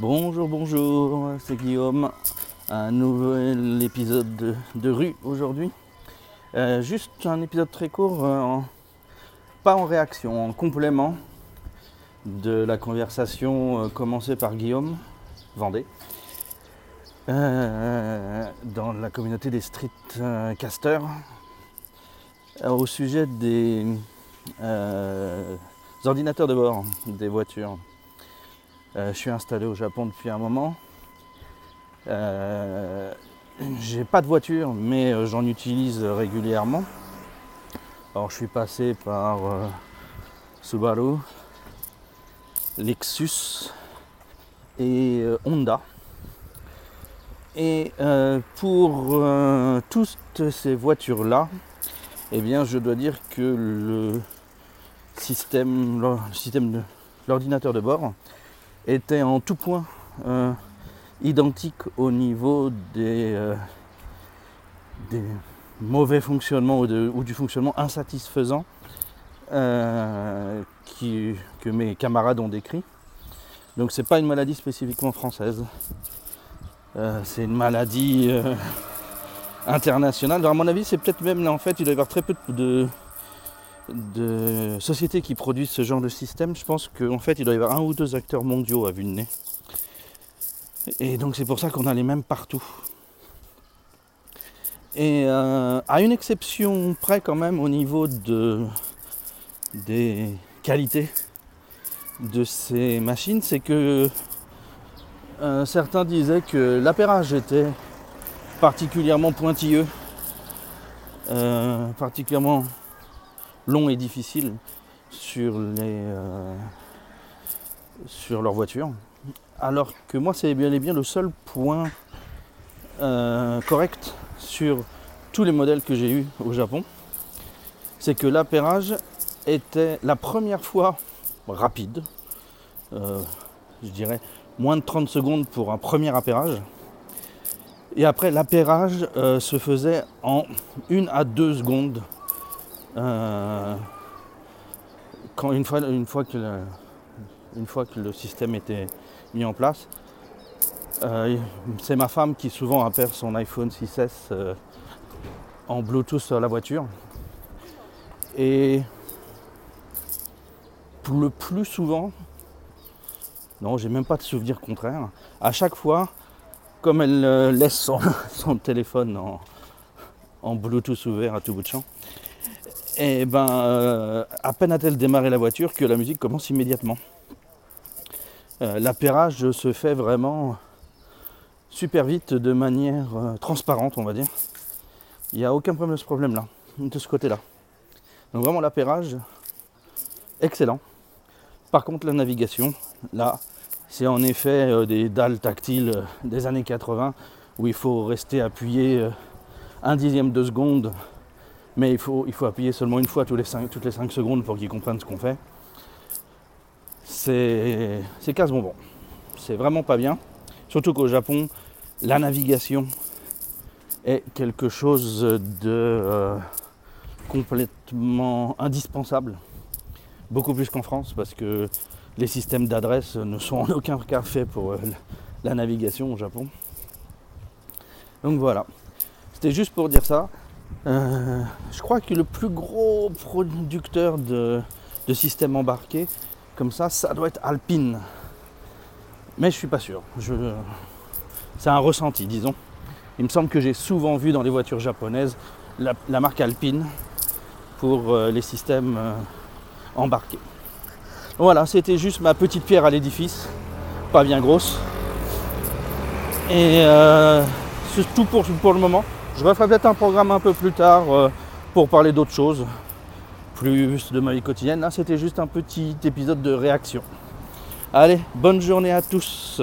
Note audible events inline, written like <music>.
Bonjour, bonjour, c'est Guillaume. Un nouvel épisode de, rue aujourd'hui. Euh, juste un épisode très court, euh, pas en réaction, en complément de la conversation euh, commencée par Guillaume Vendée dans la communauté des street casters euh, au sujet des ordinateurs de bord des voitures. Euh, je suis installé au Japon depuis un moment. Euh, j'ai pas de voiture, mais euh, j'en utilise régulièrement. Alors, je suis passé par Subaru, Lexus et Honda. Et pour toutes ces voitures-là, eh bien, je dois dire que le système, l'ordinateur de bord était en tout point euh, identique au niveau des, euh, mauvais fonctionnements ou, du fonctionnement insatisfaisant euh, que mes camarades ont décrit. Donc c'est pas une maladie spécifiquement française. C'est une maladie internationale. Alors, à mon avis, c'est peut-être même là en fait, il doit y avoir très peu de sociétés qui produisent ce genre de système. Je pense qu'en fait, il doit y avoir un ou deux acteurs mondiaux à vue de nez. Et donc c'est pour ça qu'on a les mêmes partout. Et euh, à une exception près quand même au niveau de, des qualités de ces machines, c'est que euh, certains disaient que l'appairage était particulièrement pointilleux, euh, particulièrement long et difficile sur, les, euh, sur leur voiture. Alors que moi, c'est bien et bien le seul point euh, correct sur tous les modèles que j'ai eus au Japon. C'est que l'appairage était la première fois rapide. euh, je dirais moins de 30 secondes pour un premier appairage. Et après, l'appairage se faisait en une à deux secondes. Une fois, que le, système était mis en place. Euh, c'est ma femme qui souvent appelle son iPhone 6S euh, en Bluetooth sur la voiture. Et le plus souvent, non, j'ai même pas de souvenir contraire. À chaque fois, comme elle euh, laisse son, <laughs> son téléphone en, en Bluetooth ouvert à tout bout de champ, et ben, euh, à peine a-t-elle démarré la voiture que la musique commence immédiatement. Euh, se fait vraiment super vite, de manière euh, transparente, on va dire. Il n'y a aucun problème de ce problème-là, de ce côté-là. Donc vraiment l'appairage, excellent. Par contre, la navigation, là, c'est en effet euh, des dalles tactiles des années 80 où il faut rester appuyé un dixième de seconde, mais il faut, appuyer seulement une fois toutes les 5 secondes pour qu'ils comprennent ce qu'on fait. C'est c'est casse-bonbon. C'est vraiment pas bien. Surtout qu'au Japon, la navigation est quelque chose de euh, complètement indispensable. Beaucoup plus qu'en France parce que les systèmes d'adresse ne sont en aucun cas faits pour euh, la navigation au Japon. Donc voilà. C'était juste pour dire ça. Euh, je crois que le plus gros producteur de, systèmes embarqués comme ça, ça doit être Alpine. Mais je suis pas sûr. C'est un ressenti, disons. Il me semble que j'ai souvent vu dans les voitures japonaises la, marque Alpine pour euh, les systèmes euh, embarqués. Voilà, c'était juste ma petite pierre à l'édifice, pas bien grosse. Et c'est tout pour le moment. Je referai peut-être un programme un peu plus tard euh, pour parler d'autres choses, plus de ma vie quotidienne. Là, c'était juste un petit épisode de réaction. Allez, bonne journée à tous.